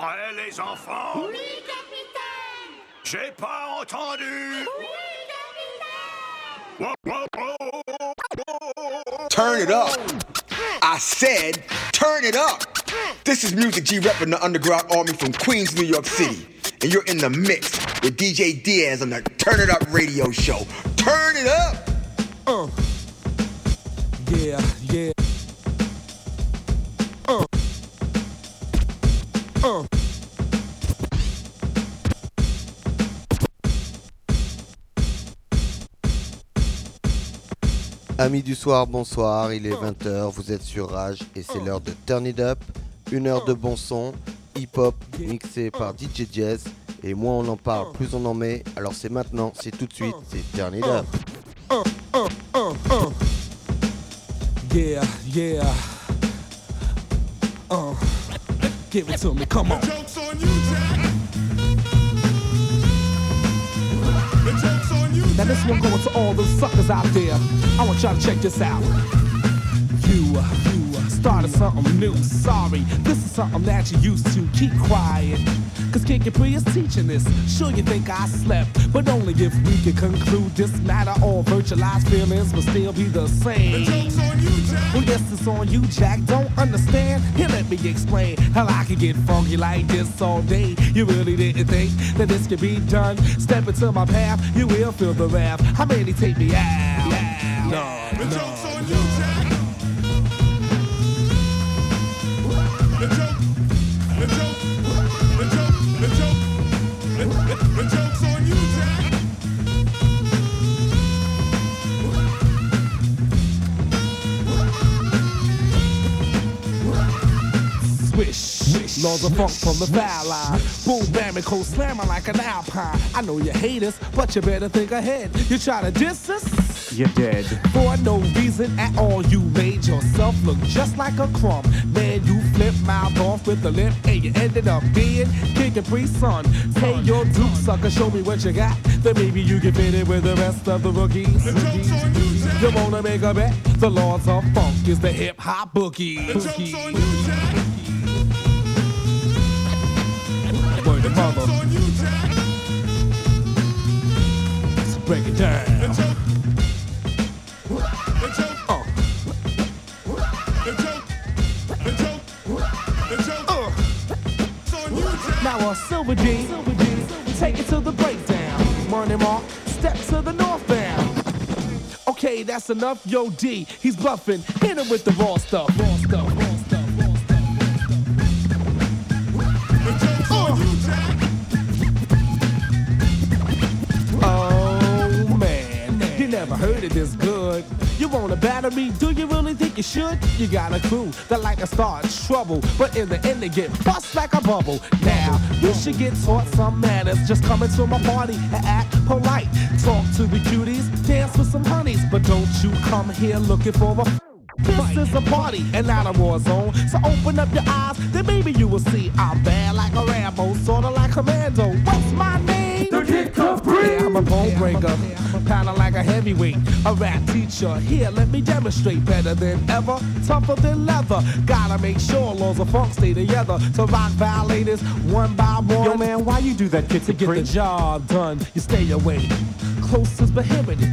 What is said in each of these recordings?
Prêts les enfants Oui, capitaine J'ai pas entendu Oui, Turn it up. I said, turn it up. This is Music G repping the Underground Army from Queens, New York City. And you're in the mix with DJ Diaz on the Turn It Up radio show. Turn it up. Uh. Yeah, yeah. Amis du soir, bonsoir, il est 20h, vous êtes sur Rage et c'est l'heure de Turn It Up, une heure de bon son, hip-hop mixé par DJ Jazz et moins on en parle, plus on en met, alors c'est maintenant, c'est tout de suite, c'est Turn It Up. Yeah, yeah. Uh. Give it to me, come on. Now this one going to all those suckers out there. I want y'all to check this out. You, you started something new. Sorry, this is something that you used to. Keep quiet. Cause Kid Capri is teaching this. Sure you think I slept, but only if we can conclude this matter. All virtualized feelings will still be the same. The joke's on you, Jack. Well, yes, it's on you, Jack. Don't understand? Here, let me explain how I can get funky like this all day. You really didn't think that this could be done? Step into my path, you will feel the wrath. How many take me out? No, The no. Laws of funk from the foul line. Boom, bam, and cold slamming like an alpine. I know you hate us, but you better think ahead. You try to diss us? You're dead. For no reason at all, you made yourself look just like a crumb. Man, you flip mouth off with the lip, and you ended up being King Capri Sun. Pay your due, sucker, show me what you got. Then maybe you can fit it with the rest of the rookies. The joke's on you, Jack. You wanna make a bet? The Lords of Funk is the hip hop bookie. The joke's on you, Jack. Joke. The joke. It's on you, Jack. Now a silver G, take it to the breakdown. Money mark, step to the northbound. Okay, that's enough, yo D. He's bluffing, hit him with the raw stuff. Raw stuff, heard it this good. You wanna battle me? Do you really think you should? You got a crew that like to start trouble, but in the end they get bust like a bubble. Now you should get taught some manners. Just come into my party and act polite. Talk to the cuties, dance with some honeys, but don't you come here looking for a this is a party and not a war zone. So open up your eyes, then maybe you will see I'm bad like a Rambo, sorta like Commando. What's my name? The Kid Capri. Yeah, I'm a bone breaker, kinda a heavyweight, a rap teacher. Here, let me demonstrate better than ever, tougher than leather. Gotta make sure laws of funk stay together. To rock violators one by one. Yo, man, why you do that, Kid To get the job done, you stay away. Close as prohibited.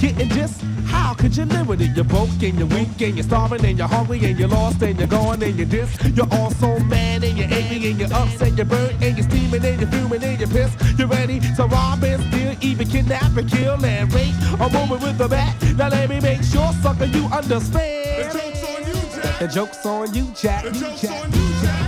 Getting this, how could you live with it? You're broke and you're weak and you're starving and you're hungry and you're lost and you're gone and you're this. You're also mad and you're angry and you're upset, you're burnt and you're steaming and you're fuming and you're pissed. You're ready to rob and steal, even kidnap and kill and rape a woman with a bat. Now let me make sure, sucker, you understand. The joke's on you, Jack. The joke's on you, Jack. The joke's on you, Jack.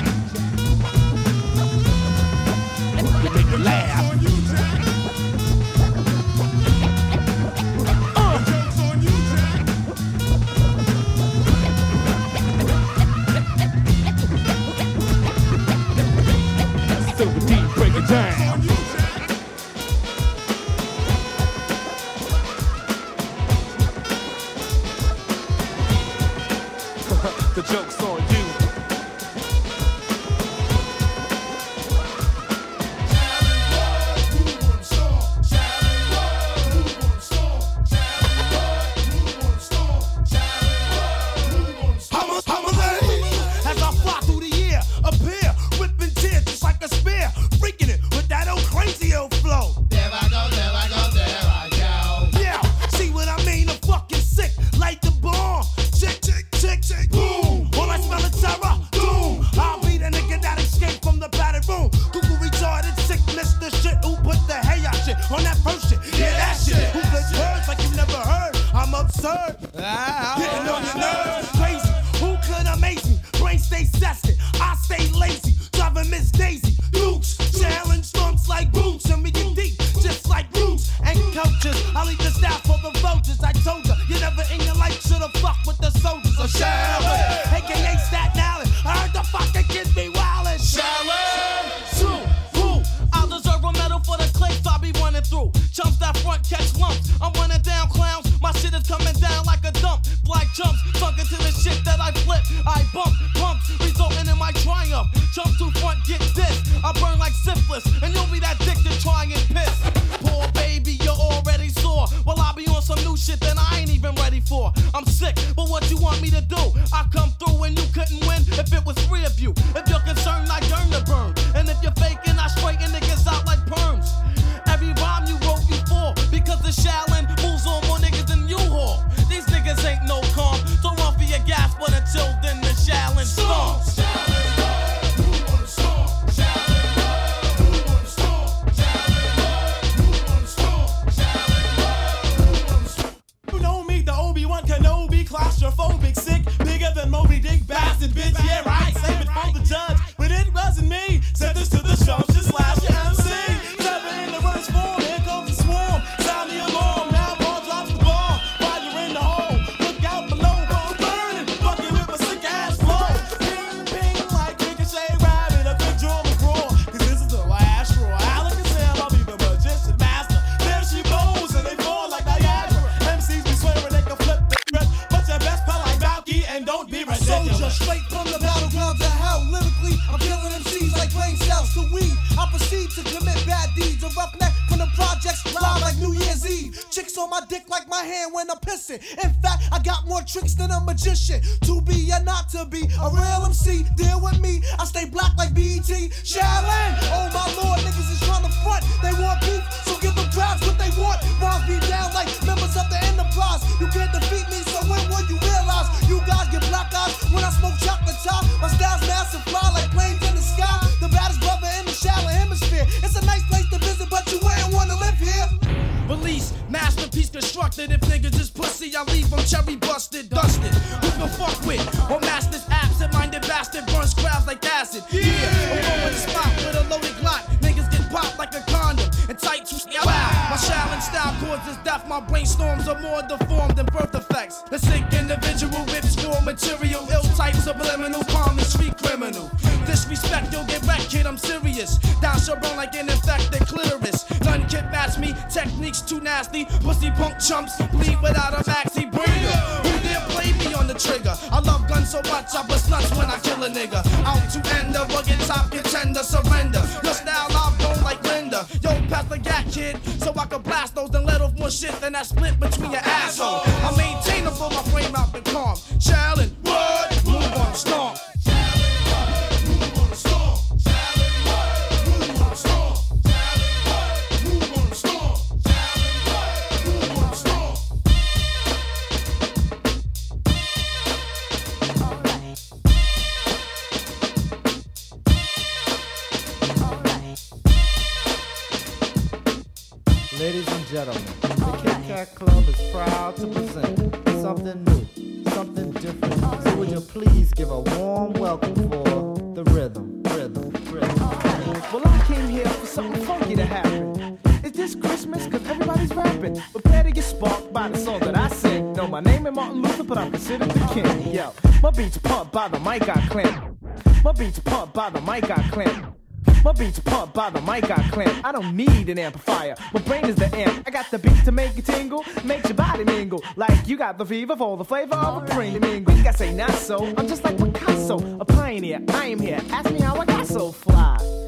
sparked by the song that I sing. No, my name ain't Martin Luther, but I'm considered the king. Yo, my beats pumped by the mic I clamp. My beats pumped by the mic I clamp. My beats pumped by the mic I clamp. I don't need an amplifier. My brain is the amp. I got the beat to make it tingle, make your body mingle. Like you got the fever for the flavor of a premium. You gotta say not so. I'm just like Picasso, a pioneer. I am here. Ask me how I got so fly.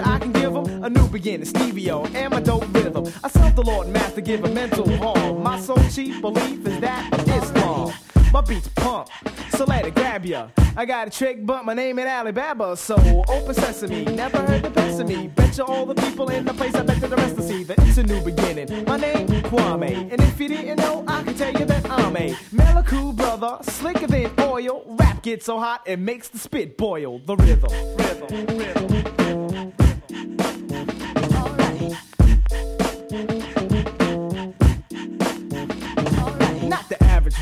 I can give them? A new beginning, Stevie O, dope rhythm. I self the Lord Master, give a mental harm. My soul chief belief is that Islam. My beats pump, so let it grab ya. I got a trick, but my name ain't Alibaba, so open sesame. Never heard the best of me. Bet you all the people in the place, I bet you the rest to see that it's a new beginning. My name, Kwame, and if you didn't know, I can tell you that I'm a Maliku brother, slicker than oil. Rap gets so hot it makes the spit boil. The rhythm, rhythm, rhythm. rhythm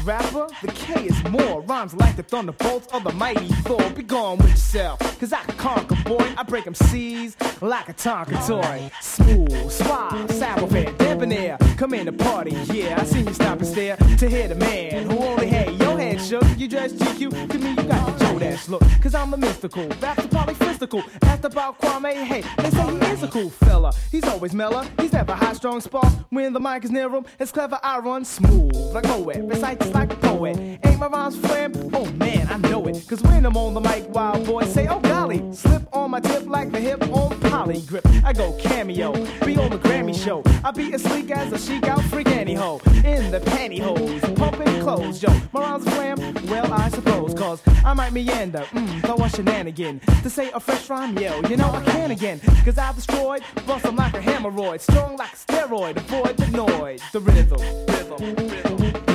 rapper. The K is more. Rhymes like the thunderbolts of the mighty Thor. Be gone with yourself, cause I can conquer, boy. I break them seas like a Tonka toy. Smooth, suave, savage, debonair. Come in the party, yeah. I seen you stop and stare to hear the man who only had head shook. You dress GQ, to me you got the Joe Dash look. Cause I'm a mystical, that's the polyphysical. Asked about Kwame, hey, they say he is a cool fella. He's always mellow, he's never high strong spark. When the mic is near him, it's clever, I run smooth. Like Moet, recite just like a poet. Ain't my rhymes flam? Oh man, I know it. Cause when I'm on the mic, wild boys say, oh golly, slip on my tip like the hip on poly grip. I go cameo, be on the Grammy show. I be as sleek as a chic out freak ho in the pantyhose, pumping clothes, yo. My rhymes flam? Well, I suppose, cause I might meander, mm, throw a shenanigan. To say a fresh rhyme, yo, you know I can again. Cause I've destroyed, bust them like a hemorrhoid, strong like a steroid, avoid the noise, the rhythm, rhythm, rhythm.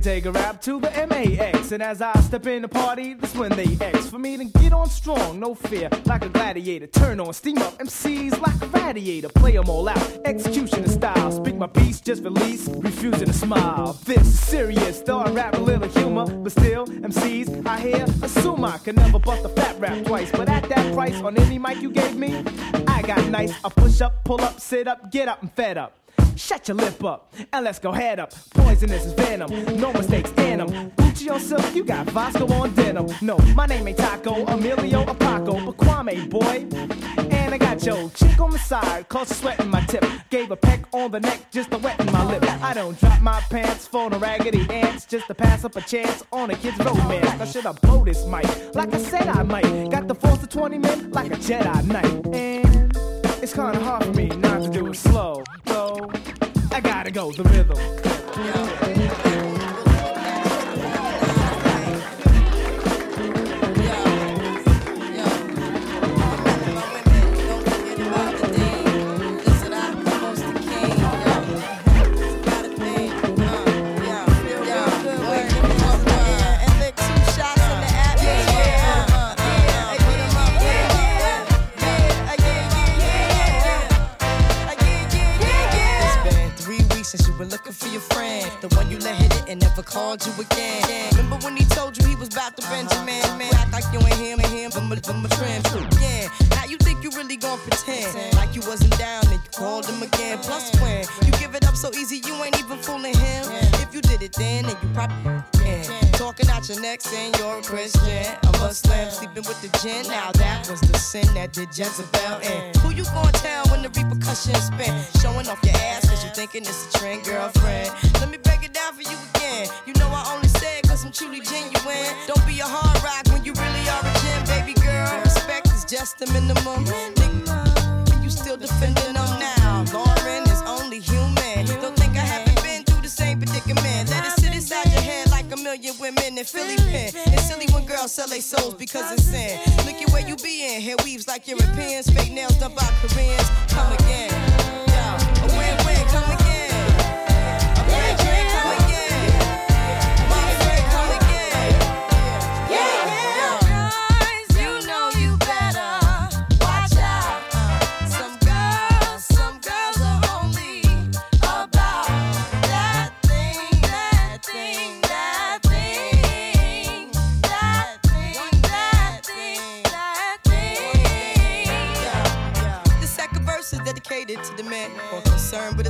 Can take a rap to the MAX. And as I step in the party, that's when they X. For me to get on strong, no fear, like a gladiator. Turn on, steam up, MCs like a radiator. Play 'em all out, execution style. Speak my piece, just release, refusing to smile. This is serious, though I rap a little humor. But still, MCs, I hear, assume I can never bust a fat rap twice. But at that price, on any mic you gave me, I got nice. I push up, pull up, sit up, get up, and fed up. Shut your lip up and let's go head up. Poisonous is venom, no mistakes in them. Gucci on silk, you got Vasco on denim. No, my name ain't Taco, Emilio or Paco, but Kwame, boy. And I got your chick on the side, cause sweating my tip. Gave a peck on the neck just to wetten my lip. I don't drop my pants for the raggedy ants just to pass up a chance on a kid's romance. I should have blow this mic, like I said I might. Got the force of 20 men like a Jedi Knight. And it's kinda hard for me not to do it slow. So I gotta go, the rhythm. It's been looking for your friend. The one you let hit it and never called you again. Remember when he told you he was about to Benjamin? Man, act like you ain't him and him from a, from a trend. Yeah, now you think you really gon' pretend like you wasn't down and you called him again. Plus, when you give it up so easy, you ain't even fooling him. If you did it then, then you probably Talking out your neck saying you're a Christian, a Muslim, sleeping with the gin. Now that was the sin that did Jezebel in. Who you gonna tell when the repercussions spin? Showing off your ass cause you thinking it's a trend, girlfriend. Let me break it down for you again. You know I only say it cause I'm truly genuine. Don't be a hard rock when you really are a gem, baby girl. Respect is just the minimum. Nigga, you still defending them now. In Philly pen. It's silly when girls sell their souls because it's sin. Look at where you be in. Hair weaves like Europeans. Fake nails done by Koreans. Come again.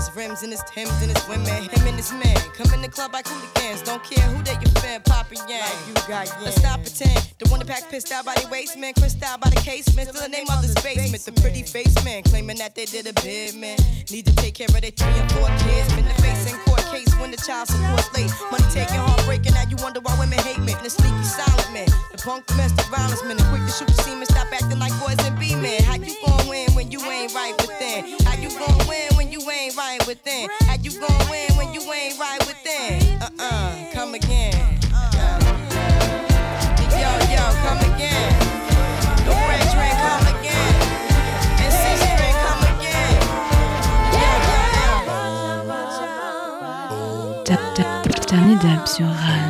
His rims and his Timbs and his women. Him and his man come in the club like hooligans. Don't care who they your fan, Papa Yang. you got Let's stop pretend. The one that pack pissed out by the waist man, crissed out by the casement. Still the name of the basement. The pretty face man claiming that they did a bid man. Need to take care of their three and four kids. Been the face in court case when the child support late. Money taking, heartbreaking. Now you wonder why women hate me. The sneaky silent man, the punk domestic violence man, the quick to shoot the semen. Stop acting like boys and be men. How you gon' win when you ain't right within? How you gon' win when you ain't right within? How you gon' win when you ain't right within? Uh uh, come again. Yo, yo, come again. The French ring, come again. And six ring, come again. Ta- ta- Dernier dab sur Rage. Some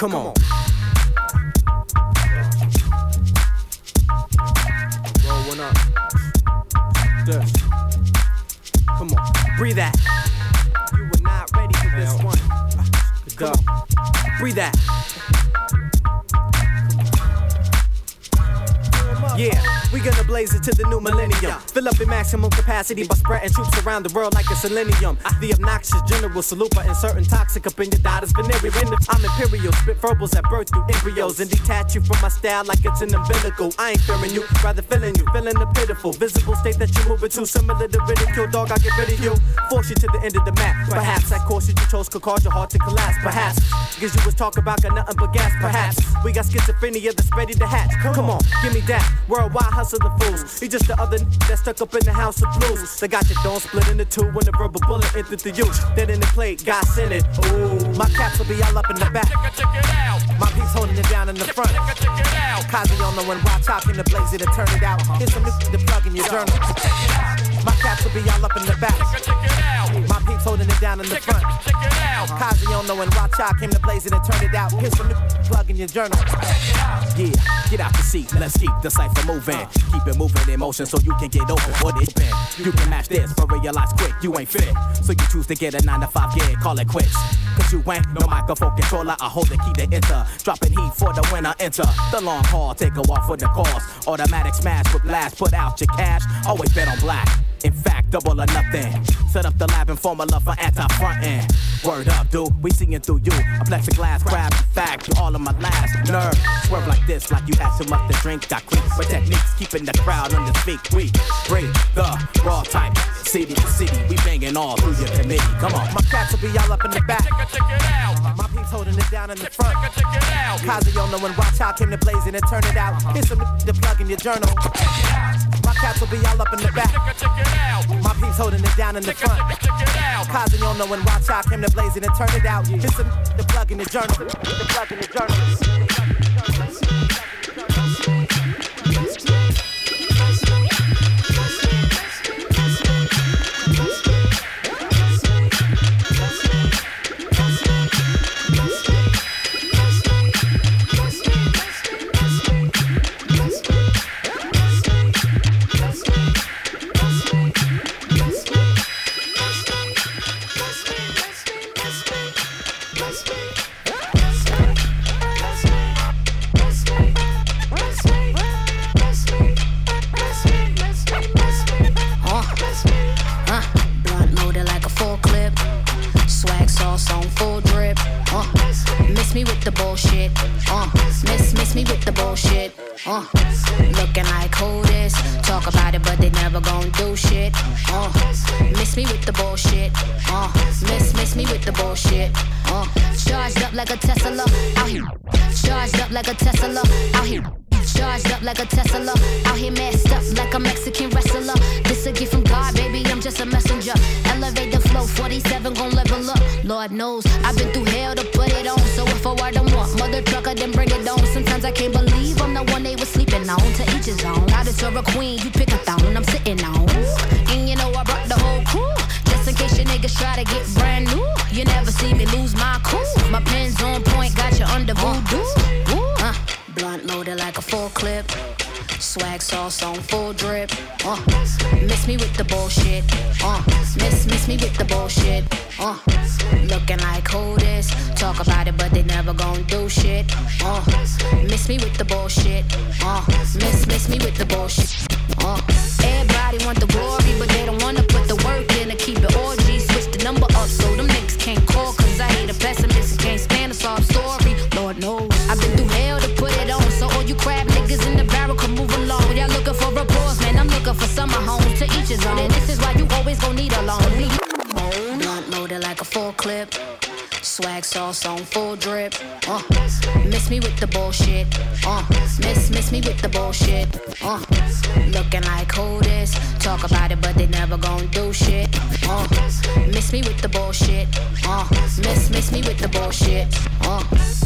Come on. Roll one up. Yeah. Come on. Breathe that. You were not ready for this one. On. Breathe that. Yeah, we gonna blaze it to the new millennium. Fill up in maximum capacity by spreading troops around the world like a selenium. The obnoxious general salute by inserting toxic up in your daughter's venereal. I'm imperial, spit verbals at birth through embryos and detach you from my style like it's an umbilical. I ain't fearing you, rather feeling you, feeling the pitiful, visible state that you're moving to. Similar to ridicule, dog, I get rid of you. Force you to the end of the map. Perhaps that course that you chose could cause your heart to collapse. Perhaps, because you was talking about got nothing but gas. Perhaps, we got schizophrenia that's ready to hatch. Come on, give me that. Worldwide hustling fools. He just the other n- that stuck up in the house of blues. They got your dome split into two when the verbal bullet entered the youth. Then in the plate, God sent it. Ooh, my caps will be all up in the back. My piece holding it down in the front. Kazi on the one out in the blaze it and turn it out. Here's some to plug in your journal. My caps will be all up in the back. My peeps holding it down in the front. Kazi on the one watch out came to blaze it and turn it out. Here's some new plug in your journal. Yeah, get out the seat. Let's keep the cipher moving. Keep it moving in motion so you can get over What it's been? You can match this, but realize quick you ain't fit. So you choose to get a 9 to 5 gig, call it quits. Cause you ain't no microphone controller. I hold the key to enter. Dropping heat for the winner, enter. The long haul, take a walk for the cause. Automatic smash with blast, put out your cash. Always bet on black. In fact, double or nothing. Set up the lab and formula for anti-front end. Word up, dude, we seeing through you. A plexiglass grab fact, you all of my last nerve. Swerve like this, like you had too much to drink. Got creeps with techniques, keeping the crowd on the feet. We bring the raw type. City to city, we banging all through your committee. Come on, my cats will be all up in the back. My peeps holding it down in the front. Kazi on the one watch out came to blazing and turn it out. Here's some to plug in your journal. My cats will be all up in the back. My peeps holding it down in the front. Kazi on the one watch out came to blazing and turn it out. Some to plug in your journal. The plug in your journal. They on. To each his own. I just a queen, you pick a thong. I'm sitting on. And you know I brought the whole crew. Just in case your niggas try to get brand new. You never see me lose my cool. My pen's on point, got you under voodoo. Uh, blunt loaded like a full clip. Swag sauce on full drip. Uh, miss me with the bullshit. Uh, miss miss me with the bullshit. Uh, looking like who this? Talk about it, but they never gon' do shit. Uh, miss me with the bullshit. Uh, miss miss me with the bullshit. Uh, everybody want the glory, but they don't wanna put the work in to keep it orgy. Switch the number up so them niggas can't call. Cause I hate a pessimist looking for summer homes to each his own. And this is why you always gon' need a lead. Blunt loaded like a full clip. Swag sauce on full drip. Uh, miss me with the bullshit. Uh, miss miss me with the bullshit. Uh, looking like who this? Talk about it, but they never gon' do shit. Uh, miss me with the bullshit. Uh, miss miss me with the bullshit. Uh.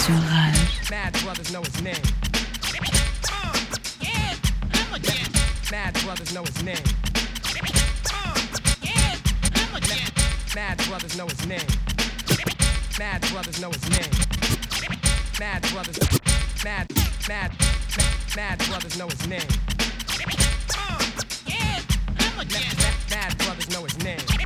Sur Rage. Mad brothers know his name. Mad brothers know his name. Mad brothers know his name. Mad brothers know his name. Mad brothers. Mad, mad, mad brothers know his name. Mad, mad brothers know his name.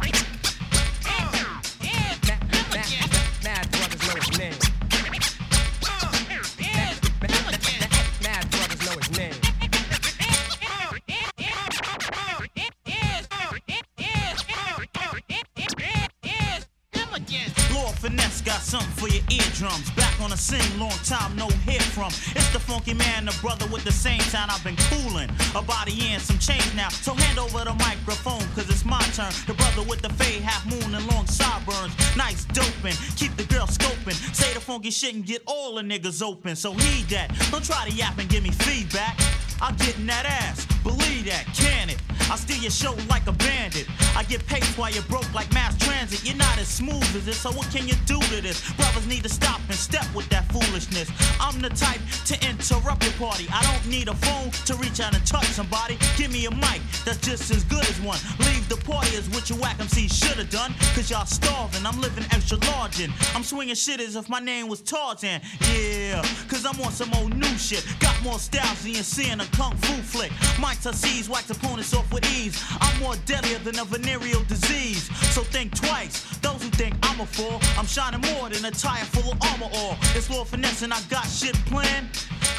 Scene, long time no hear from. It's the funky man, the brother with the same time I've been cooling. A body and some change now. So hand over the microphone, cause it's my turn. The brother with the fade, half moon, and long sideburns. Nice doping, keep the girl scoping. Say the funky shit and get all the niggas open. So heed that. Don't try to yap and give me feedback. I'm getting that ass, believe that, can it? I steal your show like a bandit. I get paid while you're broke like mass transit. You're not as smooth as this, so what can you do to this? Brothers need to stop and step with that foolishness. I'm the type to interrupt your party. I don't need a phone to reach out and touch somebody. Give me a mic that's just as good as one. Leave the party as what your whack MC should have done. Cause y'all starving, I'm living extra large and I'm swinging shit as if my name was Tarzan. Yeah, cause I'm on some old new shit. Got more styles than you're seeing a kung fu flick. My Tussies wax opponents off with ease. I'm more deadlier than a venereal disease. So think twice. Those who think I'm a fool, I'm shining more than a tire full of armor ore. It's Lord Finesse and I got shit planned.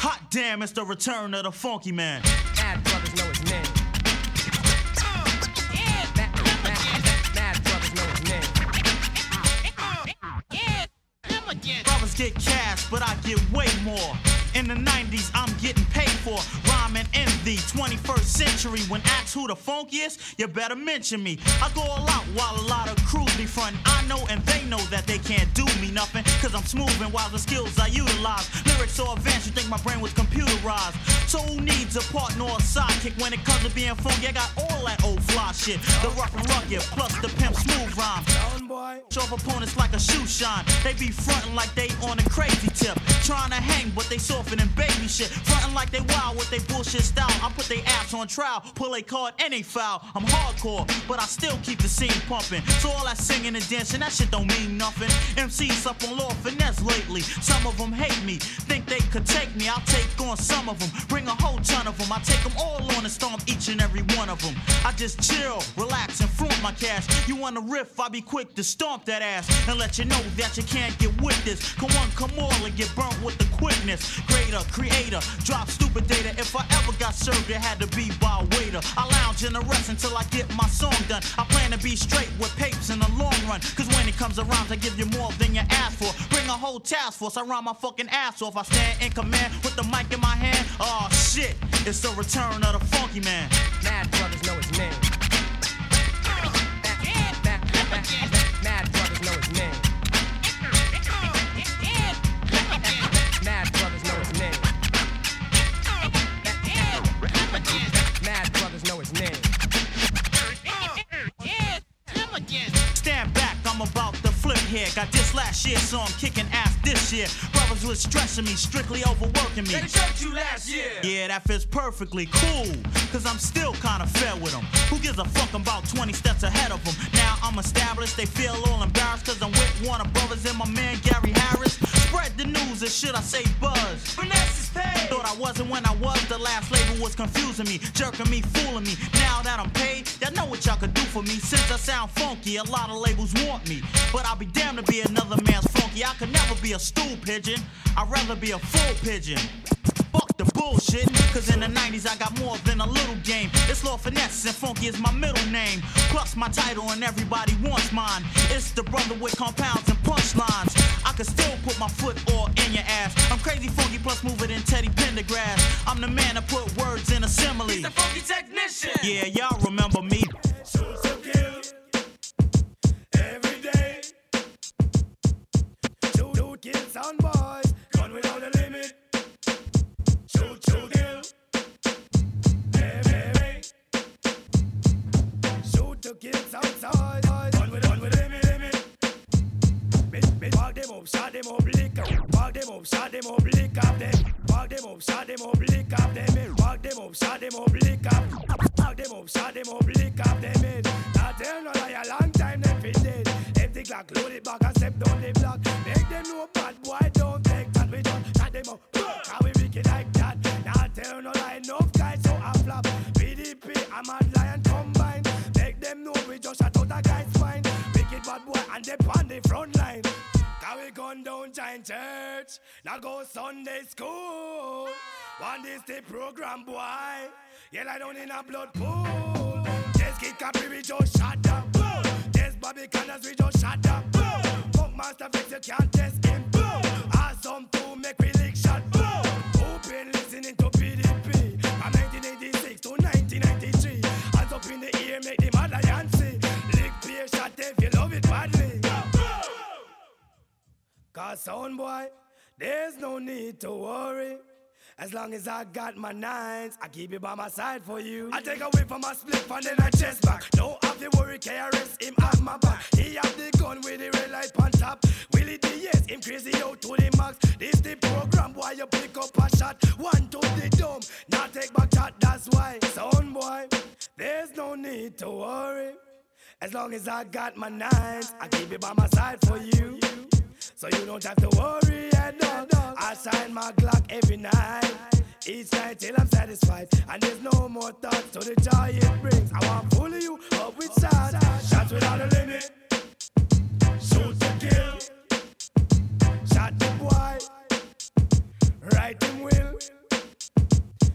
Hot damn, it's the return of the funky man. Mad brothers know his name. Mad, mad, mad brothers know his name. Brothers get cash, but I get way more. In the 90s, I'm getting paid for rhyming in the 21st century. When asked who the funkiest, you better mention me. I go all out while a lot of crews be frontin'. I know and they know that they can't do me nothing. Cause I'm smooth and while the skills I utilize. Lyrics so advanced, you think my brain was computerized. So who needs a partner or a sidekick when it comes to being funky? I got all that old fly shit. The rough and rugged, plus the pimp smooth rhyme. Show up opponents like a shoe shine. They be frontin' like they on a crazy tip. Trying to hang, but they soften and baby shit. Frontin' like they wild with they bullshit style. I put they ass on trial, pull a card and they foul. I'm hardcore, but I still keep the scene pumping. So all that singing and dancing, that shit don't mean nothing. MCs up on Lord Finesse lately. Some of them hate me, think they could take me. I'll take on some of them, bring a whole ton of them. I take them all on and stomp each and every one of them. I just chill, relax, and flaunt my cash. You wanna riff, I be quick to stomp that ass and let you know that you can't get with this. Come on, come on, and get burnt with the quickness. Greater, creator, drop stupid data. If I ever got served, it had to be by a waiter. I lounge in the rest until I get my song done. I plan to be straight with papes in the long run. Cause when it comes around, I give you more than you ask for. Bring a whole task force, I run my fucking ass off. I stand in command with the mic in my hand. Oh shit, it's the return of the funky man. Mad brothers know his name. I'm about to flip here. Got this last year, so I'm kicking ass this year. Brothers was stressing me, strictly overworking me. They shot you last year. Yeah, that fits perfectly cool. Cause I'm still kinda fair with them. Who gives a fuck I'm about 20 steps ahead of them? Now I'm established, they feel all embarrassed cause I'm with Warner Brothers and my man Gary Harris. Spread the news, or should I say buzz? Finesse is paid. Thought I wasn't when I was, the last label was confusing me, jerking me, fooling me. Now that I'm paid, y'all know what y'all could do for me. Since I sound funky, a lot of labels want me. But I'll be damned to be another man's funky. I could never be a stool pigeon, I'd rather be a full pigeon. Fuck the bullshit, cause in the 90s I got more than a little game. It's Lord Finesse and Funky is my middle name. Plus my title and everybody wants mine. It's the brother with compounds and punchlines. I could still put my foot all in your ass. I'm crazy funky plus mover in Teddy Pendergrass. I'm the man that put words in a simile. He's the funky technician. Yeah, y'all remember me. Shoot to kill. Every day. Shoot, shoot, kill sound boys. Them up, shot them up, lick up, them up them. Up, shot them up, lick up them eh. in. Walk them up, shot them up, lick up. Walk them up, shot them up, lick up them. Eh. Now tell no lie, a long time them fit dead. Empty clock, load it back and step down the block. Make them know bad boy don't take that. We just shot them up, how we wicked like that. Now tell no lie, enough guys so I flop. BDP, I'm a lion combine. Make them know we just shot out a guy's spine. Wicked bad boy and they on the front down giant church, now go Sunday school. One this the program boy, yeah lie down in a blood pool. Just get copy we just shut up. Just Bobby Connors we just shut up. Funkmaster Flex you can't test him. Awesome to make we lick shot. Open listening to Cause sound boy, there's no need to worry. As long as I got my nines, I keep it by my side for you. I take away from my split and then I chest back. Don't have to worry, KRS him at my back. He have the gun with the red light on top. Willie D, yes, him crazy out to the max. This the program, boy, you pick up a shot. One to the dome, now take back shot, that's why. Sound boy, there's no need to worry. As long as I got my nines, I keep it by my side for you. So you don't have to worry at all. I sign my Glock every night. Each night till I'm satisfied. And there's no more thoughts to the joy it brings. I want full of you up with shots. Shots without a limit. Shoot to kill. Shot the boy. Right him will.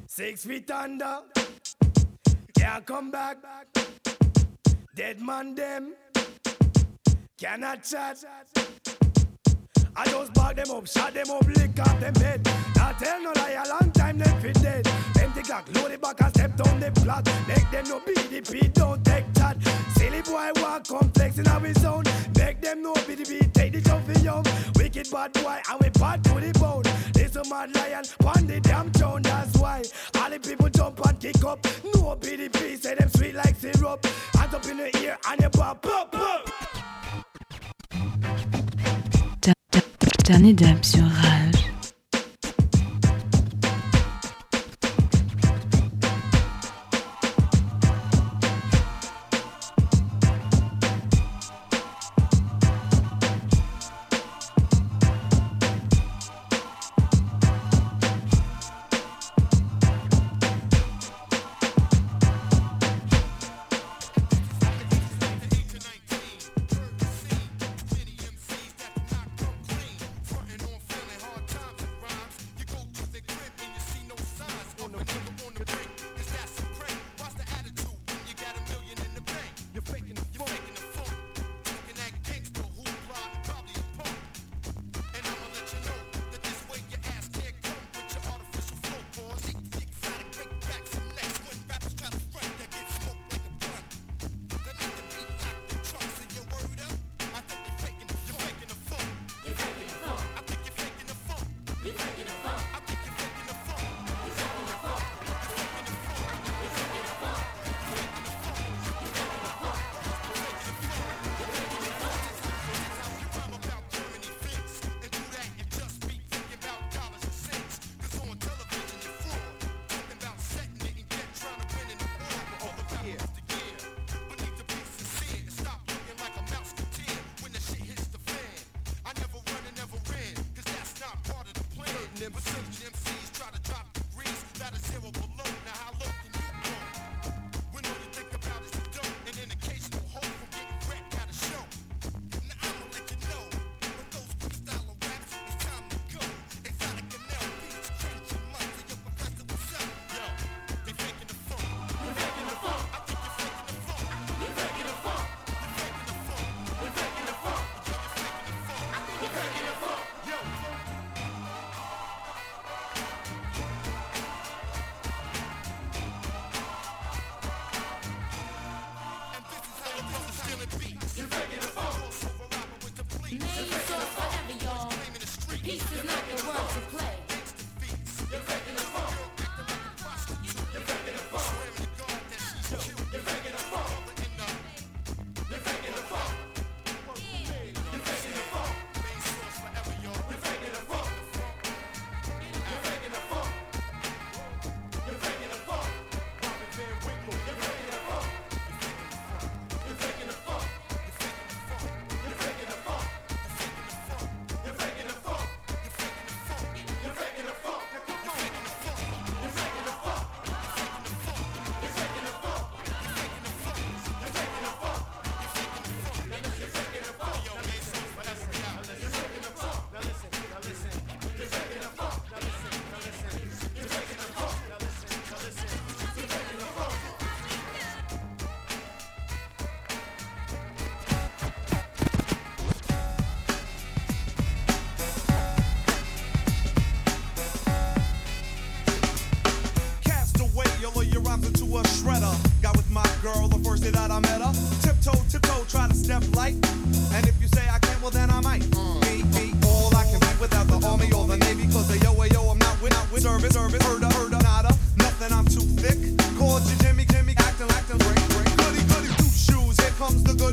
Six feet under. Can't come back. Dead man them. Cannot chat. I just back them up, shot them up, lick up them head. Now tell no lie, a long time them fit dead. Empty clock, load it back and step down the plot. Make them no BDP, don't take that. Silly boy walk complex in our zone. Make them no BDP, take the trophy young. Wicked bad boy, and we bad to the bone. This a mad lion, on the damn throne, that's why. All the people jump and kick up. No BDP, say them sweet like syrup. Hands up in the ear and you pop, pop, pop. Dernier dub sur.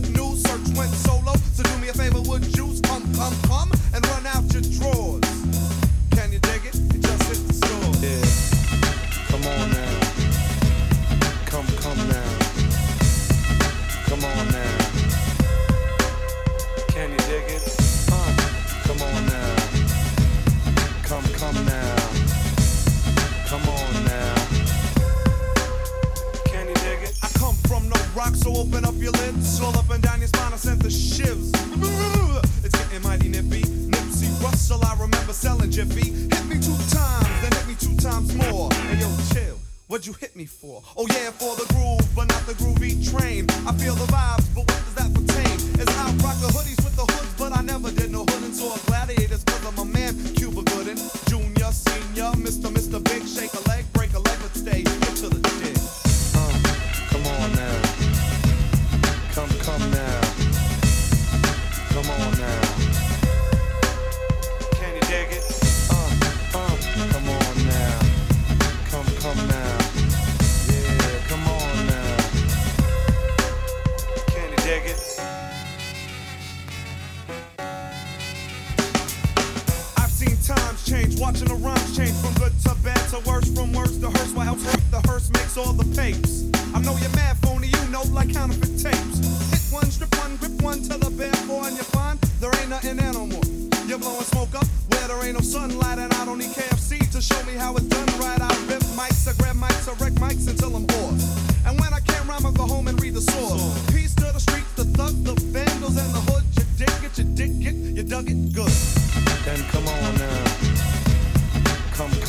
good news. Search went solo.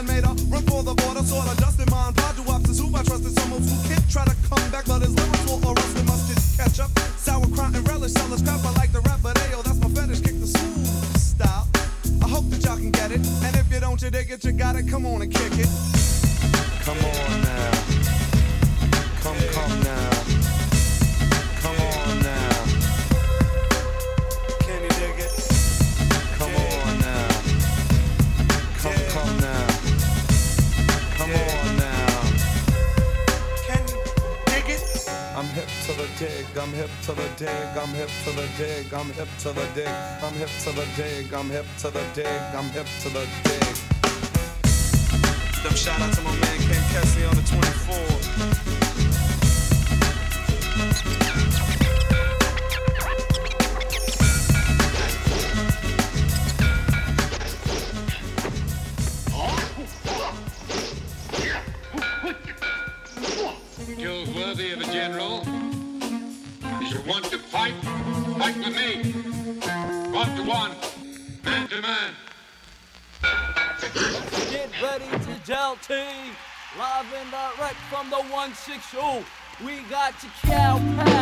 and made run for the border. Sort of dust in mind, to is who I. Someone who can't try to come back, but his lyrics will arrest him. Sauerkraut, and relish. Crap, I like the rap, but ayo, that's my fetish. Kick the smooth style. I hope that y'all can get it. And if you don't, you dig it, you got it. Come on and kick it. Come on now. Come, come now. dig, I'm hip to the dig, I'm hip to the dig, I'm hip to the dig, I'm hip to the dig, I'm hip to the dig, I'm hip to the dig. Them shout out to my man Ken Kessley on the 24. from the 160. We got to cow pal.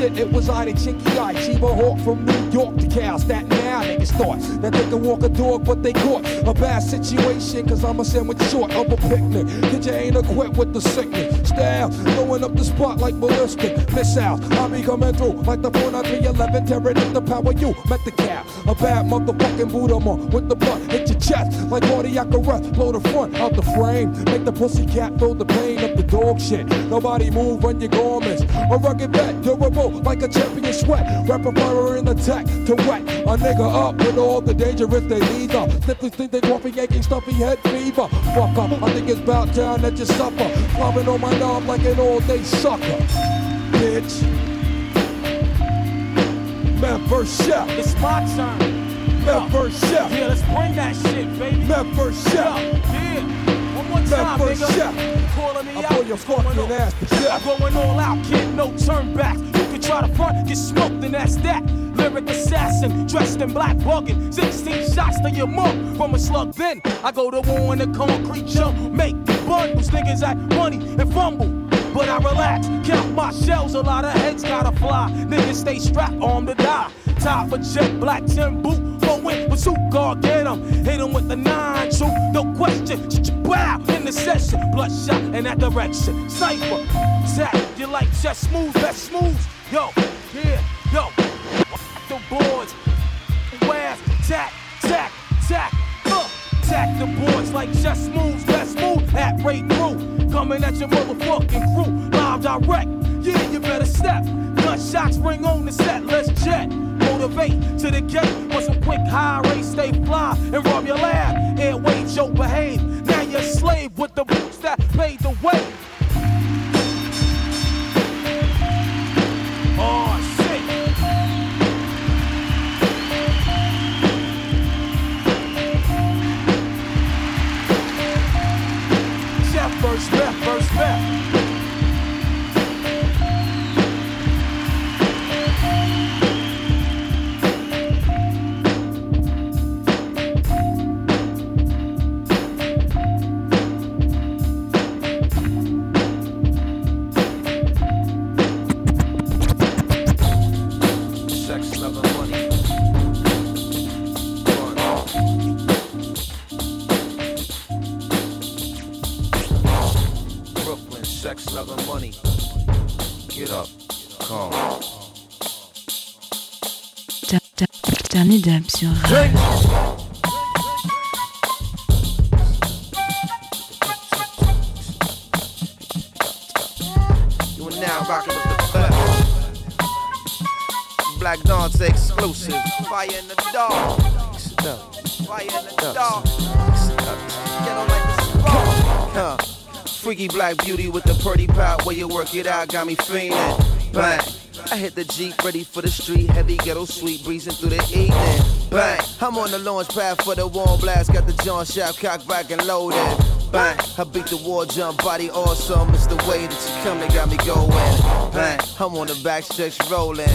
shit, it was I, they chinky eye. Chiba Hawk from New York to Cal, that now niggas thought that they can walk a dog, but they caught a bad situation, cause I'm a sandwich short of a picnic. Cause you ain't equipped with the sickness. Style, Going up the spot like ballistic missiles. I be coming through like the 9/11 311, tearing up the power you met the cow. A bad motherfucking boot em on with the butt Hit your chest like cardiac arrest. Blow the front out the frame. Make the pussy cat throw the pain up the dog shit. Nobody move, on your garments. A rugged vet, durable like a champion sweat. Rapper in attack to wet a nigga up with all the dangerous they leave up. Simply think they coffee aching, stuffy head fever. Fuck up, I think it's about time that you suffer. Climbing on my knob like an all day sucker. Bitch. Man chef. It's my turn. Man first chef. Yeah, let's bring that shit, baby. Man first chef. Yeah. One more time, Man nigga. chef. Calling me I out. your fucking ass to death. I'm going all out, kid, no turn back. You can try to front, get smoked, and that's that. Lyric assassin, dressed in black bugging. 16 shots to your mug from a slug. Then I go to war in the concrete jump. Make bundles, niggas act money and fumble. But I relax, count my shells, a lot of heads gotta fly. Niggas stay strapped, armed to die. Top of jet, black Tim boot, go in with suit guard, get 'em. Hit 'em with the nine, true, no question. Wow, in the session, bloodshot in that direction. Sniper, tap, you like just smooth, best smooth. Yo, yeah, yo, the boards, where's tack, tack, tack, uh, tack the boards like just smooth, best smooth at rate crew. Coming at your motherfucking crew, live direct. Yeah, you better step. Gunshots ring on the set, let's jet. Motivate to the gate. Want some quick high race, stay fly and rob your lab. Airways, yo, behave. Now you're slave with the boots that paved the way. Freaky black beauty with the pretty pop where you work it out got me feeling. Bang. I hit the Jeep ready for the street, heavy ghetto sweet breezing through the evening. Bang, I'm on the launch pad for the warm blast, got the John Shaft cocked back and loaded. Bang, I beat the war jump, body awesome, it's the way that you come that got me going. Bang, I'm on the back stretch rolling.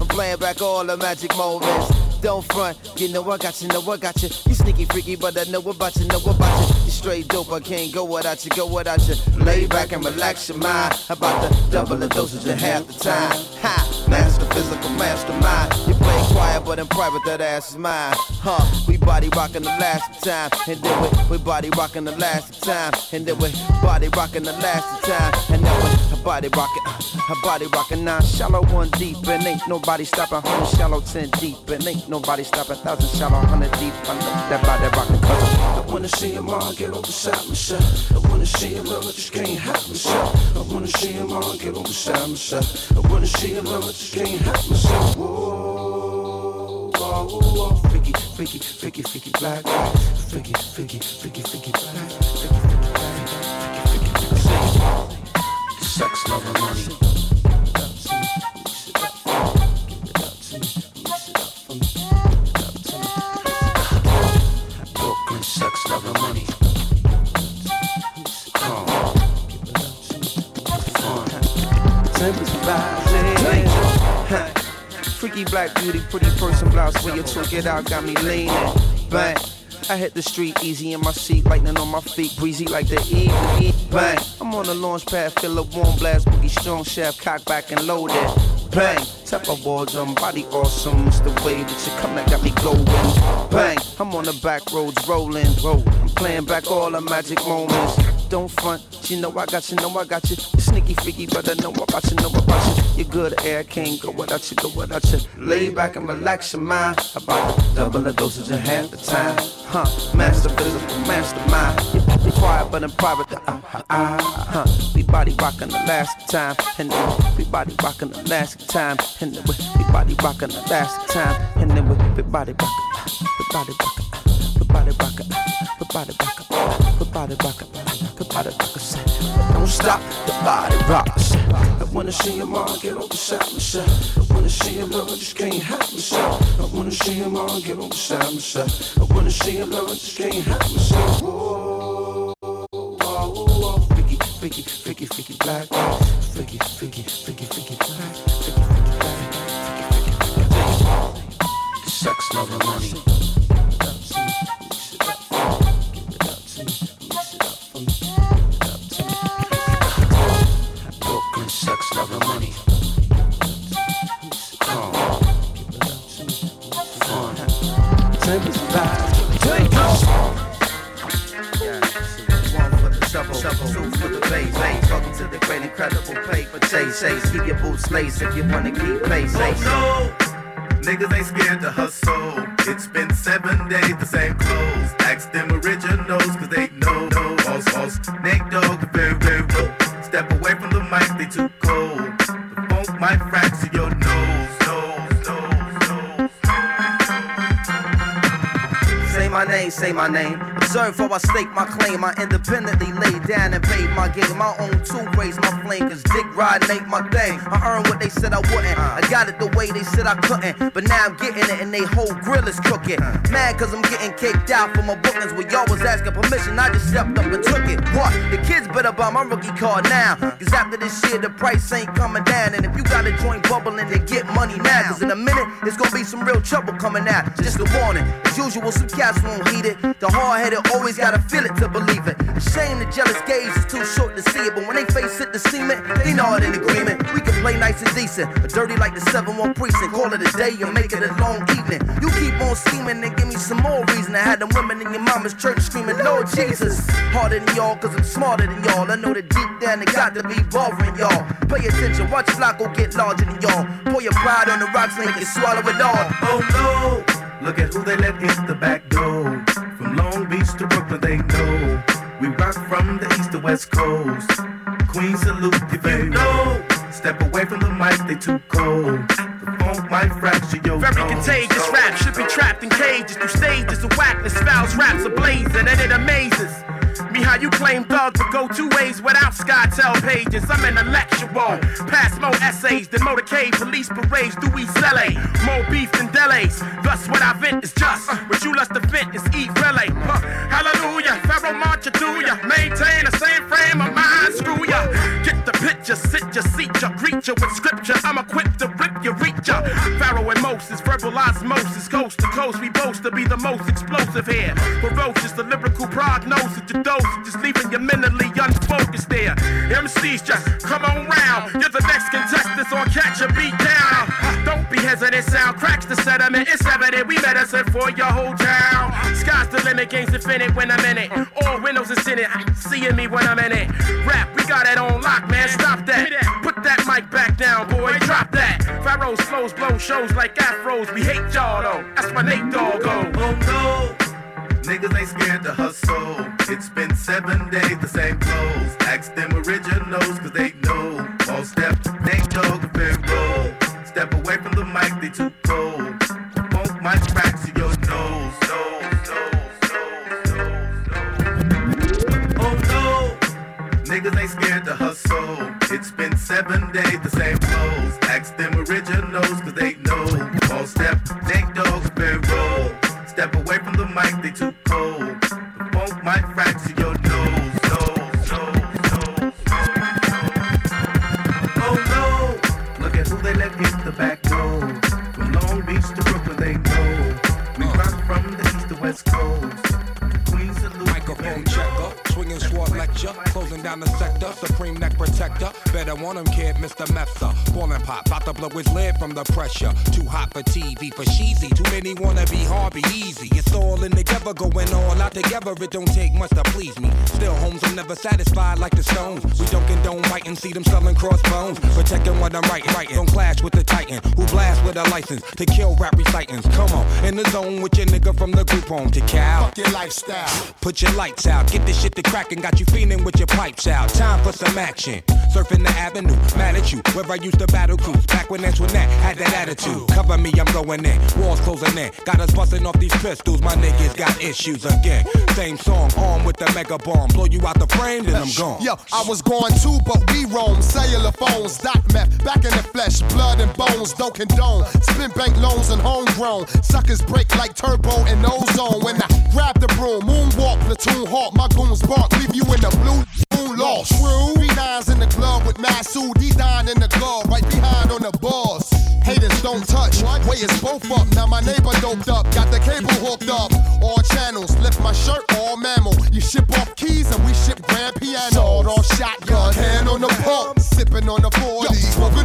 I'm playing back all the magic moments. Don't front, you know I got you, know I got you. You sneaky freaky, but I know about you, know about you. You straight dope, I can't go without you, go without you. Lay back and relax your mind. About to double the dosage in half the time. Ha, master physical mastermind. You play quiet, but in private that ass is mine. Huh, we body rocking the last time, and then we, we body rocking the last time, and then we body rocking the last time, and then we body rocking, her body rockin' nine shallow, one deep, and ain't nobody stoppin'. Hundred shallow, ten deep, and ain't nobody stoppin'. Thousand shallow, hundred deep. I know that body rocking. I wanna see him all get on beside myself. I wanna see him love, I just can't help myself. I wanna see him all get on beside myself. I wanna see him love, I just can't help myself. Whoa, whoa, whoa, freaky, freaky, freaky, freaky black, freaky, freaky, freaky, freaky black, Sex, love, and money. Black beauty, pretty person blouse where you took it out, got me leaning. Bang. I hit the street easy in my seat, lightning on my feet, breezy like the evening. Bang. I'm on the launch pad, feel a warm blast, boogie strong shaft, cock back and loaded. Bang. Tap a wall jump, body awesome. It's the way that you come that got me going. Bang. I'm on the back roads rolling. Roll. I'm playing back all the magic moments. Don't front, you know I got you, know I got you. Sneaky freaky, but I know about you, know about you. You're good air, can't go without you, go without you. Lay back and relax your mind. About double the dosage in half the time. Huh, master physical, mastermind. You Be quiet, but in private. Uh, uh, uh, huh. We body rockin' the last time. And then we body rockin' the last time. And then we body rockin' the last time. And then we body rockin'. We body rockin'. We body rockin'. We body rockin'. Body rockin'. We body rockin'. Don't stop the body rockin'. I wanna see your mom get on beside myself. I wanna see your love, I just can't help myself. I wanna see your mom get on beside myself. I wanna see your love, I just can't help myself. Whoa, whoa, whoa. Freaky, freaky, freaky, freaky black. Ride ain't my thing. I earned what they said I wouldn't. I got it the way they said I couldn't. But now I'm getting it and they whole grill is crooked. Mad cause I'm getting kicked out for my bookings. Where y'all was asking permission, I just stepped up and took it. What? The kids better buy my rookie card now. Cause after this year, the price ain't coming down. And if you got a joint bubbling, then get money now. Cause in a minute, it's gonna be some real trouble coming out. Just a warning. As usual, some cats won't heed it. The hard headed always gotta feel it to believe it. Shame the jealous gaze is too short to see it. But when they face it to cement, they know it in agreement. We can play nice and decent, but dirty like the 7 1 precinct. Call it a day and make it a long evening. You keep on scheming and give me some more reason to have them women in your mama's church screaming, Lord Jesus. Harder than y'all, cause I'm smarter than y'all. I know that deep down it got to be bothering y'all. Pay attention, watch Flacco get larger than y'all. Pour your pride on the rocks, make it swallow it all. Oh no! Look at who they let in the back door. From Long Beach to Brooklyn, they know. We rock from the east to west coast. Queen salute if you know. Step away from the mic, they too cold. The funk might fracture your Very contagious rap should be trapped in cages through stages of whackness. Fouls raps ablazing, and it amazes me how you claim thugs but go two ways without SkyTel pages. I'm intellectual, pass more essays than motorcade police parades. Do we LA? More beef than delays. Thus, what I vent is just what you lust to vent is eat relay. Huh. Hallelujah, Pharoahe Monch to ya. Maintain the same frame of mind, screw ya. Get the picture, sit ya, seat ya, greet ya with scripture. I'm equipped to rip ya, reach ya. Pharoahe and Moses, verbal osmosis, coast to coast. We boast to be the most explosive here. Ferocious, the lyrical prognosis, your just leaving you mentally unfocused there. MCs just come on round. You're the next contestant on catch a beat down. Don't be hesitant, sound cracks the sediment. It's evident we medicine for your whole town. Sky's the limit, game's infinite when I'm in it. All windows is in seeing me when I'm in it. Rap, we got it on lock, man. Stop that. Put that mic back down, boy. Drop that. Pharoahe's flows blow shows like afros. We hate y'all though. That's my Nate Dogg. Oh no! Niggas ain't scared to hustle. It's been seven days, hot for cheesy. Too many wanna be hard, be easy. It's all in together, going all out together. It don't take much to please me. Still, homes, I'm never satisfied like the stones. We don't condone writing, see them selling crossbones. Protecting what I'm writing, writing. Don't clash with the titan who blast with a license to kill rap recitants. Come on, in the zone with your nigga from the group home to Cal. Fuck your lifestyle. Put your lights out, get this shit to crackin', got you feeling with your pipes out. Time for some action. Surfing the avenue, mad at you. Where I used to battle cruise, back when Antoinette had that attitude. Cover me, I'm going in. Walls closing in. Got us busting off these pistols, my niggas got issues again. Same song, armed with the mega bomb. Blow you out the frame, then I'm gone. Yo, I was going too, but we roam. Cellular phones, dot meth, back in the flesh, blood and bones, don't condone. Spin bank loans and homegrown. Suckers break like turbo and ozone. When I grab the broom, moonwalk, platoon hawk, my goons bark, leave you in the blue glove with Masood, D dying in the glove, right behind on the boss. Haters don't touch, way is both up. Now my neighbor doped up, got the cable hooked up. All channels, lift my shirt, all mammal. You ship off keys and we ship grand piano. Sawed off shotgun, hand on the pump, sipping on the 40, smoking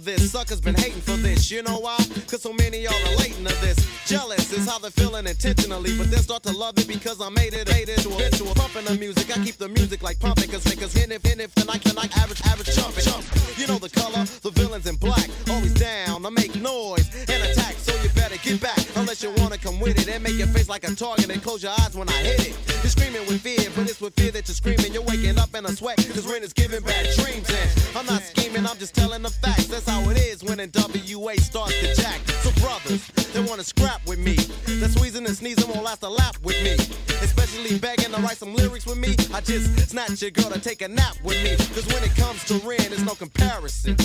this, suckers been hating for this. You know why? Cause so many are relating to this. Jealous is how they're feeling intentionally, but then start to love it because I made it, made a visual. Pumping the music, I keep the music like pumping, cause niggas in if, in if, then I can like average, average jumping. Jump. You know the color, the villains in black, always down to make noise and attack, so you better get back unless you wanna come with it and make your face like a target and close your eyes when I hit it. You're screaming with fear, but it's with fear that you're screaming. You're waking up in a sweat, cause rain is giving bad dreams. And I'm not scheming, I'm just telling the wanna scrap with me. The squeezing and sneezing won't last a lap with me. Especially begging to write some lyrics with me. I just snatch your girl to take a nap with me. Cause when it comes to Ren, there's no comparison.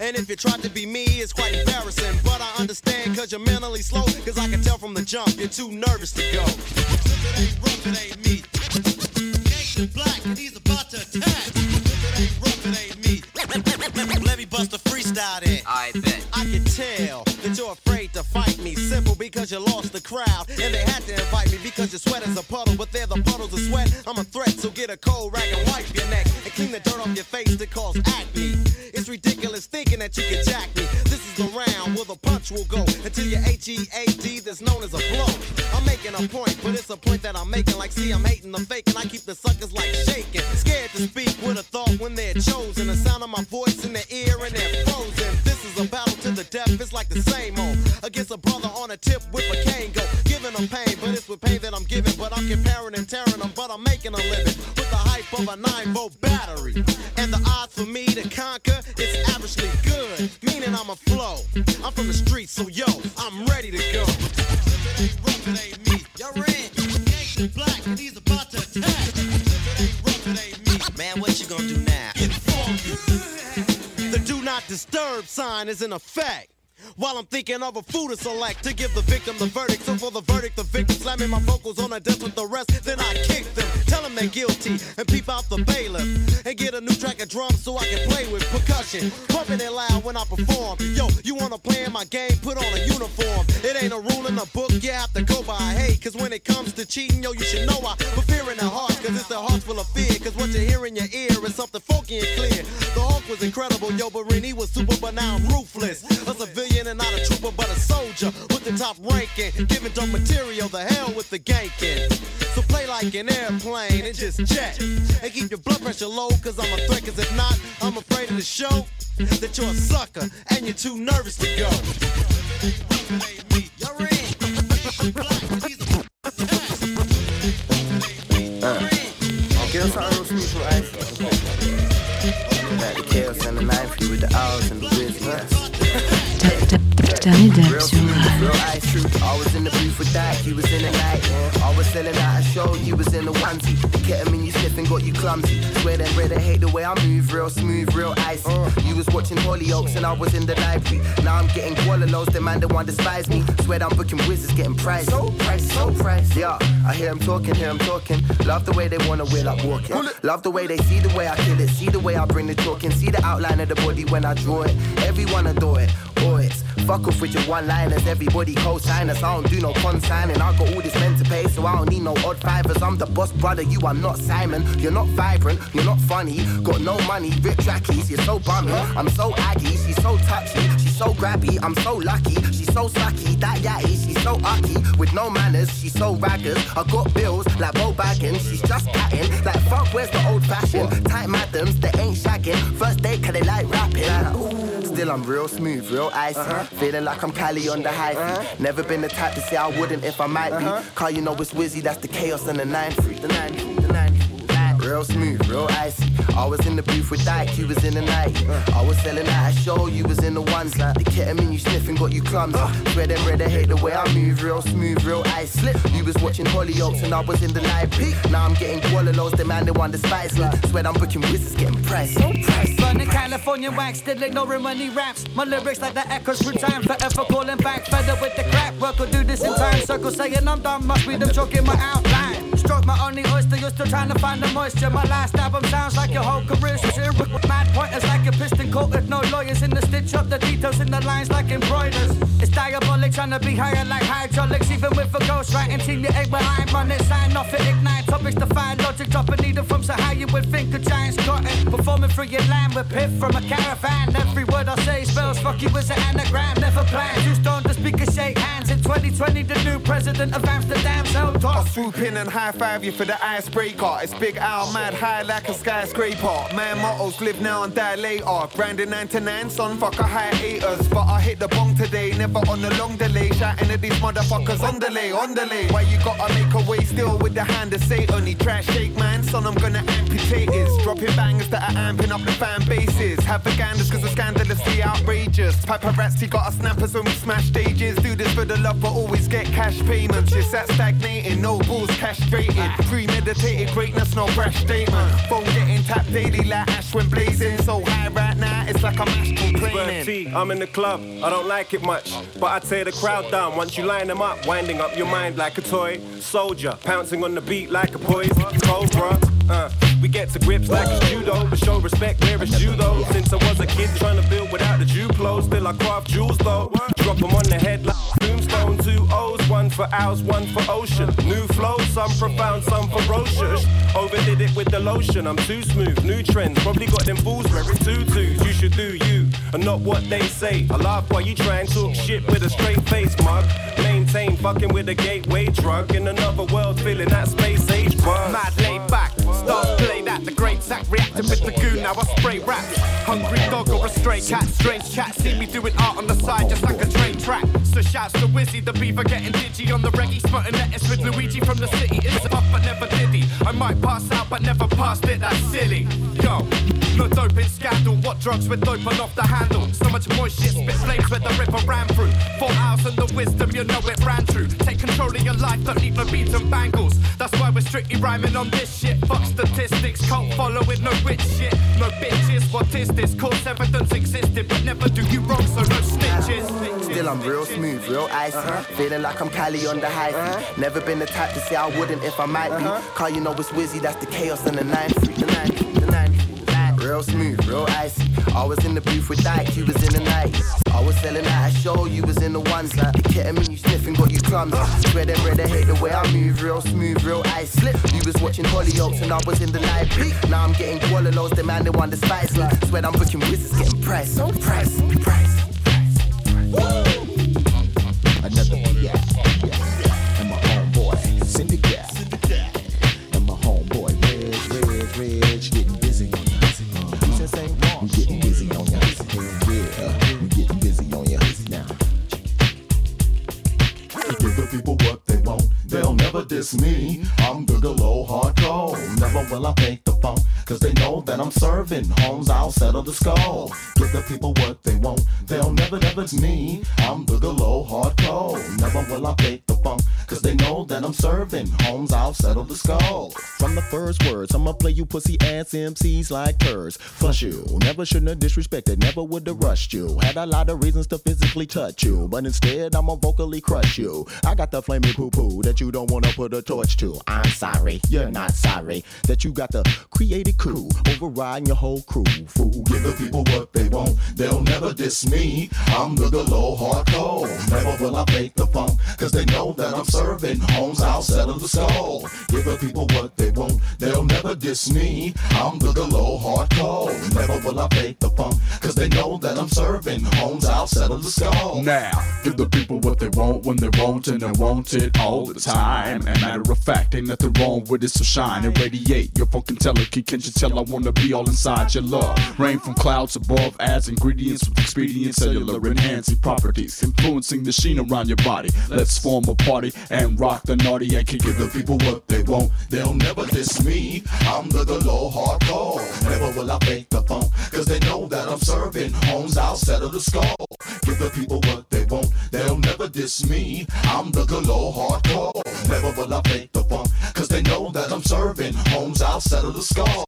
And if you try to be me, it's quite embarrassing. But I understand cause you're mentally slow. Cause I can tell from the jump, you're too nervous to go. If it ain't rough, it ain't me. Black, he's about to attack. If it ain't rough, it ain't me. Let me bust a freestyle then. I bet. I can tell Because you lost the crowd. And they had to invite me because your sweat is a puddle. But they're the puddles of sweat. I'm a threat, so get a cold thinking that you can jack me. This is the round where the punch will go until your H-E-A-D that's known as a blow. I'm making a point, but it's a point that I'm making. Like, see, I'm hating the fake, and I keep the suckers like shaking. Scared to speak with a thought when they're chosen. The sound of my voice in their ear and they're frozen. This is a battle to the death, it's like the same old. Against a brother on a tip with a cane go. Giving them pain, but it's with pain that I'm giving. But I'm comparing and tearing them, but I'm making a living. With the hype of a 9 volt battery. And the odds for me to conquer, is averagely good. Meaning I'm a flow. I'm from the streets, so yo, I'm ready to go. If it ain't rough, it ain't me. Gangsta black, and he's about to attack. If it ain't rough, it ain't me. Man, what you gonna do now? Get funky. The do not disturb sign is in effect. While I'm thinking of a food to select to give the victim the verdict. So for the verdict, the victim slamming my vocals on a desk with the rest. Then I kick them, tell them they're guilty, and peep out the bailiff. And get a new track of drums so I can play with percussion. Pumping it loud when I perform. Yo, you wanna play in my game? Put on a uniform. It ain't a rule in the book, you have to go by. Hey, cause when it comes to cheating, yo, you should know I fear in the hearts. Cause it's their hearts full of fear. Cause what you hear in your ear is something funky and clear. The Hulk was incredible, yo, but Rennie was super, but now I'm ruthless. A civilian and not a trooper, but a soldier with the top ranking. Giving dope material, the hell with the ganking. So play like an airplane and just jet. And keep your blood pressure low, cause I'm a threat. Cause if not, I'm afraid of the show that you're a sucker and you're too nervous to go. Uh, Kill something with people, right? Like the chaos and the knife, you with the owls and the whiz, truth, always in the booth with that, you was in the night. I was selling out a show, you was in the onesie. The ketamine you sniffing got you clumsy. Swear them brother hate the way I move, real smooth, real icy. You was watching Hollyoaks and I was in the library. Now I'm getting Gualalos, the man the one despise me. Swear I'm booking wizards, getting priced. So priced, so priced. Yeah, I hear him talking, hear him talking. Love the way they wanna wheel up walking. Love the way they see the way I kill it, see the way I bring the talking, see the outline of the body when I draw it. Everyone adore it, it's fuck off with your one-liners. Everybody co-sign us. I don't do no consigning. I got all this men to pay, so I don't need no odd fivers. I'm the boss brother, you are not Simon. You're not vibrant, you're not funny. Got no money, rip trackies, you're so bummy. I'm so aggy, she's so touchy, so grabby. I'm so lucky, she's so sucky. That yatty, she's so ucky. With no manners, she's so raggers. I got bills like Bo Baggins, she's just patting. Like fuck, where's the old fashioned? Tight madams, they ain't shagging. First date, cause they like rapping. Still, I'm real smooth, real icy. Uh-huh. Feeling like I'm Cali on the high feet. Uh-huh. Never been the type to say I wouldn't if I might be. Uh-huh. Cause you know it's Wizzy, that's the chaos and the 9 3. The 9 3, the 9 3. Real smooth, real icy. I was in the booth with Dyke, you was in the night. I was selling out a show, you was in the ones. The ketamine you sniffing got you clumsy. Swear them red, they hate the way I move, real smooth, real icy. You was watching Hollyoaks and I was in the peak. Now I'm getting Gualalos, the man, the one despise me. Swear I'm booking wizards, getting priced. So priced. Burning California wax, still ignoring when he raps. My lyrics like the echoes through time, forever calling back. Feather with the crap, work will do this in time. Circle saying I'm done, must be them choking my outline. Stroke my only oyster, you're still trying to find the moisture. My last album sounds like your whole career's with mad pointers like a piston coated. No lawyers in the stitch up the details in the lines like embroiders. It's diabolic trying to be higher like hydraulics, even with a ghost writing team. You ain't behind, run it, sign off it, ignite topics, defy logic, drop a needle from so high you would think a giant's it. Performing through your land with piff from a caravan. Every word I say spells fuck you an anagram. Never planned, two stone the speaker shake hands in 2020. The new president of Amsterdam, so I swoop in and high five you for the icebreaker. It's Big Al, mad high like a skyscraper. Man mottos live now and die later. Brandon 99, son, fuck a hiatus. But I hit the bong today, never on the long delay. Shouting at these motherfuckers on delay, on delay. Why you gotta make a way still with the hand of Satan? He trash shake, man, son, I'm gonna amputate his. Dropping bangers that are amping up the fan bases. Have vegandas cause it's scandalously outrageous. Paparazzi got us snappers when we smash stages. Do this for the love, but always get cash payments. You're sat stagnating, no balls castrated. Premeditated greatness, no brash statement. Phone getting tapped daily like ash when blazing. So high right now, it's like I'm. T, I'm in the club, I don't like it much. But I tear the crowd down once you line them up, winding up your mind like a toy. Soldier, pouncing on the beat like a poison. Cobra, uh, we get to grips like it's judo, but show respect where it's judo. Since I was a kid trying to build without the Duplo, still I craft jewels though. Drop them on the head like tombstone, two O's, one for ours, one for ocean. New flow, some profound, some ferocious. Overdid it with the lotion, I'm too smooth. New trends, probably got them fools wearing tutus. You should do you, and not what they say. I laugh while you try and talk shit with a straight face mug. Maintain fucking with a gateway drug in another world, feeling that space age buzz. Mad laid back, start play that. The great sack reacted with the goon, now I spray rap. Hungry dog or a stray cat, strange cat, See me doing art on the side just like a train track. So shouts to Wizzy, the beaver getting digi on the reggae, spotting lettuce with Luigi from the city. It's up but never did he. I might pass out but never passed it, that's silly. Yo, no doping scandal. What drugs with doping off the handle? So much moist shit, spit flames where the river ran through. Four hours and the wisdom, you know it ran through. Take control of your life, don't need no beats and bangles. That's why we're strictly rhyming on this shit. Fuck statistics, cult following, no rich shit. No bitches, what is this? Cause evidence existed, but never do you wrong, so no snitches. Still, I'm real smooth, real icy. Uh-huh. Feeling like I'm Cali on the high feet. Uh-huh. Never been the type to say I wouldn't if I might be. Uh-huh. Cause you know it's Wizzy, that's the chaos and the 9 3. The 9 3, the 9 3. Real smooth, real icy. I was in the booth with Dyke, you was in the night. I was selling out a show, you was in the ones like ketamine, you sniffing, got you clumsy. Swear them red, they hate the way I move, real smooth, real icy. You was watching Hollyoaks and I was in the peak. Now I'm getting Gualalos, the man, the one despise me. Swear I'm booking wizards, getting priced, so priced, priced. Another diss me. I'm Gigolo hardcore. Never will I fake the. Cause they know that I'm serving homes, I'll settle the score. Give the people what they want, they'll never, never it's me. I'm the low hardcore. Never will I fake the funk, cause they know that I'm serving homes, I'll settle the score. From the first words, I'ma play you pussy ass MCs like birds. Flush you, never shouldn't have disrespected, never would have rushed you. Had a lot of reasons to physically touch you, but instead I'ma vocally crush you. I got the flaming poo poo that you don't wanna put a torch to. I'm sorry, you're not sorry that you got the created crew overriding your whole crew. Fool, give the people what they want, they'll never diss me. I'm the low hardcore. Never will I fake the funk, cause they know that I'm serving homes, I'll settle the score. Give the people what they want, they'll never diss me. I'm the low hardcore. Never will I fake the funk, cause they know that I'm serving homes, I'll settle the score. Now, give the people what they want when they want and they want it all the time. And matter of fact, ain't nothing wrong with it, so shine and radiate your fucking telekey. Can't you tell I wanna be all inside your love? Rain from clouds above adds ingredients with expedient cellular enhancing properties, influencing the sheen around your body. Let's form a party and rock the naughty and can give the people what they want. They'll never diss me. I'm the, low hardcore. Never will I fake the funk, cause they know that I'm serving homes, I'll settle the score. Give the people what they want, they'll never diss me. I'm the, low hardcore. Never will I fake the funk, cause they know that I'm serving homes, I'll settle the score.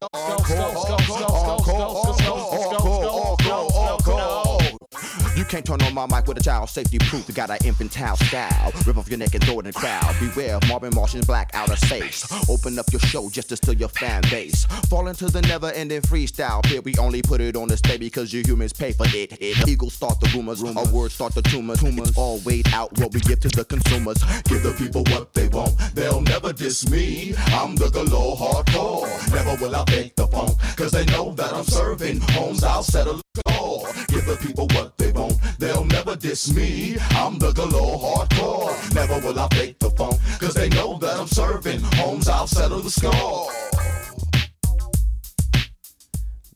You can't turn on my mic with a child safety proof. You got an infantile style. Rip off your neck and throw it in the crowd. Beware of Marvin Martian's black outer space. Open up your show just to steal your fan base. Fall into the never ending freestyle. Here we only put it on display because you humans pay for it. it. Eagles start the rumors. Our words start the tumors. It's all weighed out what we give to the consumers. Give the people what they want. They'll never diss me. I'm the galore hardcore. Never will I fake the funk. Cause they know that I'm serving homes. I'll settle the score. Give the people what they want. They'll never diss me. I'm the galore hardcore. Never will I fake the funk. Cause they know that I'm serving homes. I'll settle the score.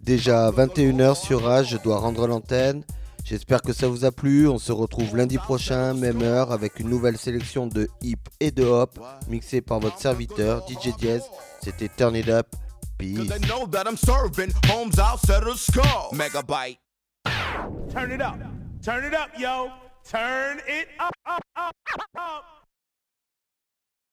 Déjà 21h sur Rage, je dois rendre l'antenne. J'espère que ça vous a plu. On se retrouve lundi prochain, même heure, avec une nouvelle sélection de hip et de hop, mixée par votre serviteur DJ Diaz. C'était Turn It Up. Peace. They know that I'm serving homes, I'll settle the score. Megabyte. Turn it up. Turn it up, yo. Turn it up, up, up, up.